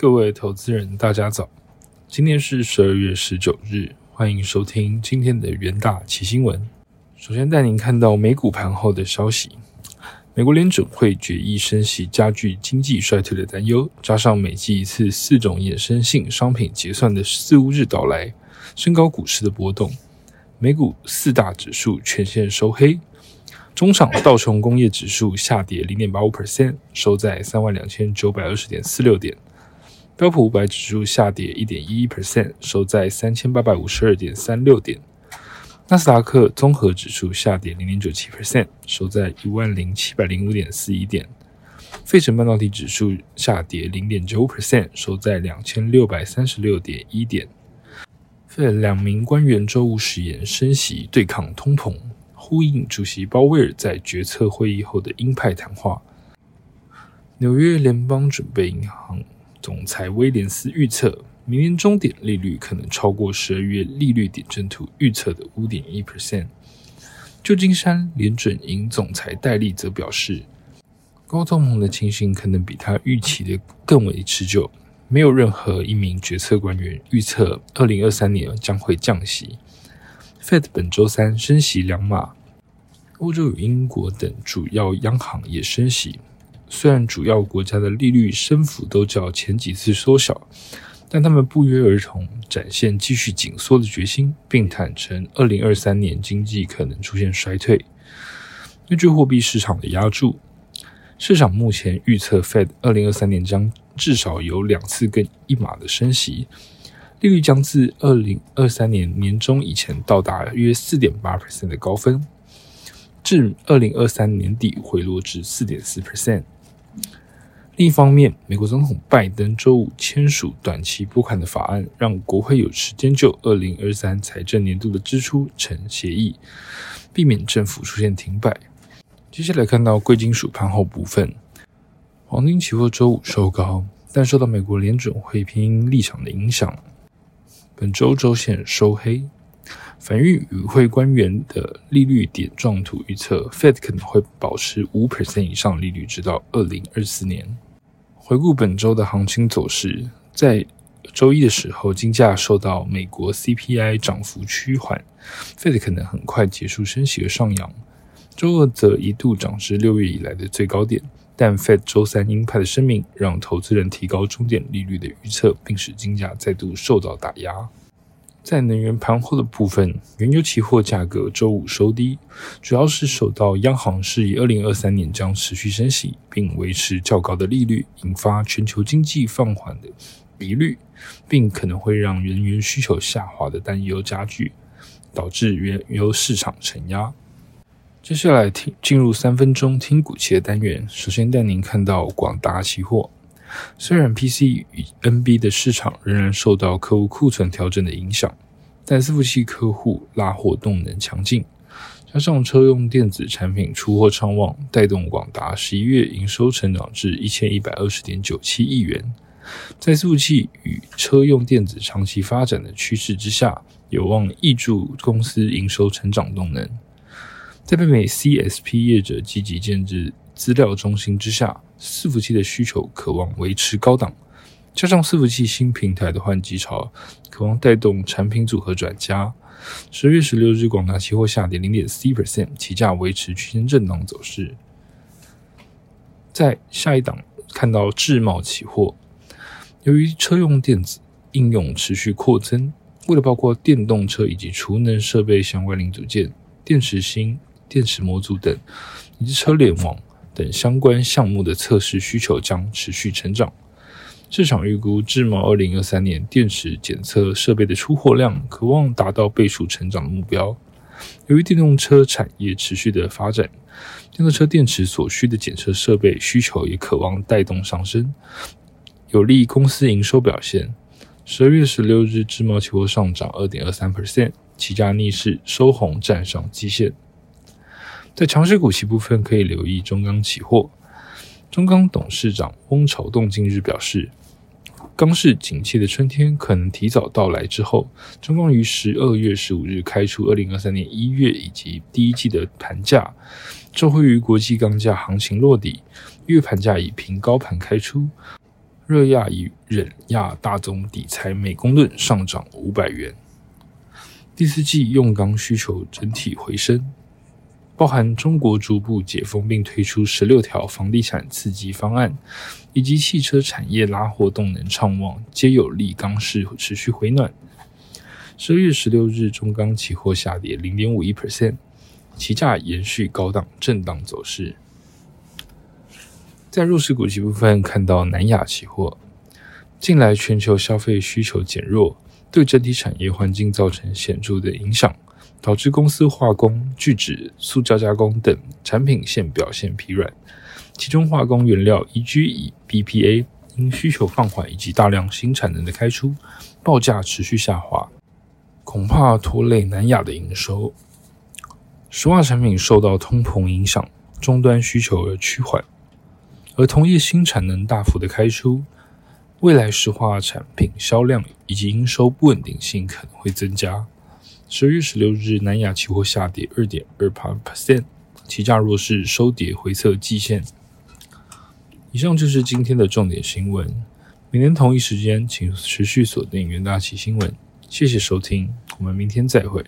各位投资人，大家早！今天是十二月十九日，欢迎收听今天的元大奇新闻。首先带您看到美股盘后的消息：美国联准会决议升息，加剧经济衰退的担忧，加上每季一次四种衍生性商品结算的四五日到来，升高股市的波动。美股四大指数全线收黑。中场道琼工业指数下跌零点八五 percent，收在三万两千九百二十点四六点。标普五百指数下跌一点一一 percent，收在三千八百五十二点三六点。纳斯达克综合指数下跌零点九七 percent，收在一万零七百零五点四一点。费城半导体指数下跌零点九五 percent，收在两千六百三十六点一点。费两名官员周五誓言升息对抗通膨。呼应主席鲍威尔在决策会议后的鹰派谈话。纽约联邦准备银行总裁威廉斯预测，明年终点利率可能超过十二月利率点阵图预测的五点一 percent。旧金山联准银总裁戴利则表示，高通膨的情形可能比他预期的更为持久。没有任何一名决策官员预测二零二三年将会降息。Fed 本周三升息两码。欧洲与英国等主要央行也升息，虽然主要国家的利率升幅都较前几次缩小，但他们不约而同展现继续紧缩的决心，并坦诚二零二三年经济可能出现衰退。根据货币市场的压注，市场目前预测 Fed 二零二三年将至少有两次跟一码的升息，利率将自二零二三年年中以前到达约四点八 percent 的高分。至二零二三年底回落至四点四 percent。另一方面，美国总统拜登周五签署短期拨款的法案，让国会有时间就二零二三财政年度的支出成协议，避免政府出现停摆。接下来看到贵金属盘后部分，黄金期货周五收高，但受到美国联准会偏鹰立场的影响，本周周线收黑。反映与会官员的利率点状图预测，Fed 可能会保持五 percent 以上利率，直到二零二四年。回顾本周的行情走势，在周一的时候，金价受到美国 CPI 涨幅趋缓，Fed 可能很快结束升息而上扬。周二则一度涨至六月以来的最高点，但 Fed 周三鹰派的声明让投资人提高终点利率的预测，并使金价再度受到打压。在能源盘后的部分，原油期货价格周五收低，主要是受到央行示意二零二三年将持续升息，并维持较高的利率，引发全球经济放缓的疑虑，并可能会让能源需求下滑的担忧加剧，导致原油市场承压。接下来听进入三分钟听股期的单元，首先带您看到广达期货。虽然 PC 与 NB 的市场仍然受到客户库存调整的影响，但伺服器客户拉货动能强劲，加上车用电子产品出货畅旺，带动广达十一月营收成长至一千一百二十点九七亿元。在伺服器与车用电子长期发展的趋势之下，有望挹注公司营收成长动能。在北美 CSP 业者积极建制资料中心之下。伺服器的需求渴望维持高档，加上伺服器新平台的换机潮，渴望带动产品组合转佳。十月十六日，广达期货下跌零点四 percent，起价维持区间震荡走势。在下一档看到智茂期货，由于车用电子应用持续扩增，为了包括电动车以及储能设备相关零组件、电池芯、电池模组等，以及车联网。等相关项目的测试需求将持续成长。市场预估，至毛二零二三年电池检测设备的出货量可望达到倍数成长的目标。由于电动车产业持续的发展，电动车电池所需的检测设备需求也渴望带动上升，有利公司营收表现。十二月十六日，智毛期货上涨二点二三 percent，期价逆势收红，站上基线。在强势股期部分，可以留意中钢期货。中钢董事长翁朝栋近日表示，钢市景气的春天可能提早到来。之后，中钢于十二月十五日开出二零二三年一月以及第一季的盘价，受惠于国际钢价行情落底，月盘价以平高盘开出，热亚与冷轧大宗底材每公吨上涨五百元。第四季用钢需求整体回升，包含中国逐步解封并推出十六条房地产刺激方案，以及汽车产业拉货动能畅旺，皆有利钢市持续回暖。十二月十六日，中钢期货下跌零点五一 percent，期价延续高档震荡走势。在弱势股期部分，看到南亚期货，近来全球消费需求减弱。对整体产业环境造成显著的影响，导致公司化工、聚酯、塑胶加工等产品线表现疲软。其中，化工原料 E.G. 以 BPA 因需求放缓以及大量新产能的开出，报价持续下滑，恐怕拖累南亚的营收。石化产品受到通膨影响，终端需求而趋缓，而同业新产能大幅的开出。未来石化产品销量以及营收不稳定性可能会增加。十二月十六日，南亚期货下跌二点二八 percent，期价弱势收跌回测季线。以上就是今天的重点新闻。明天同一时间，请持续锁定元大旗新闻。谢谢收听，我们明天再会。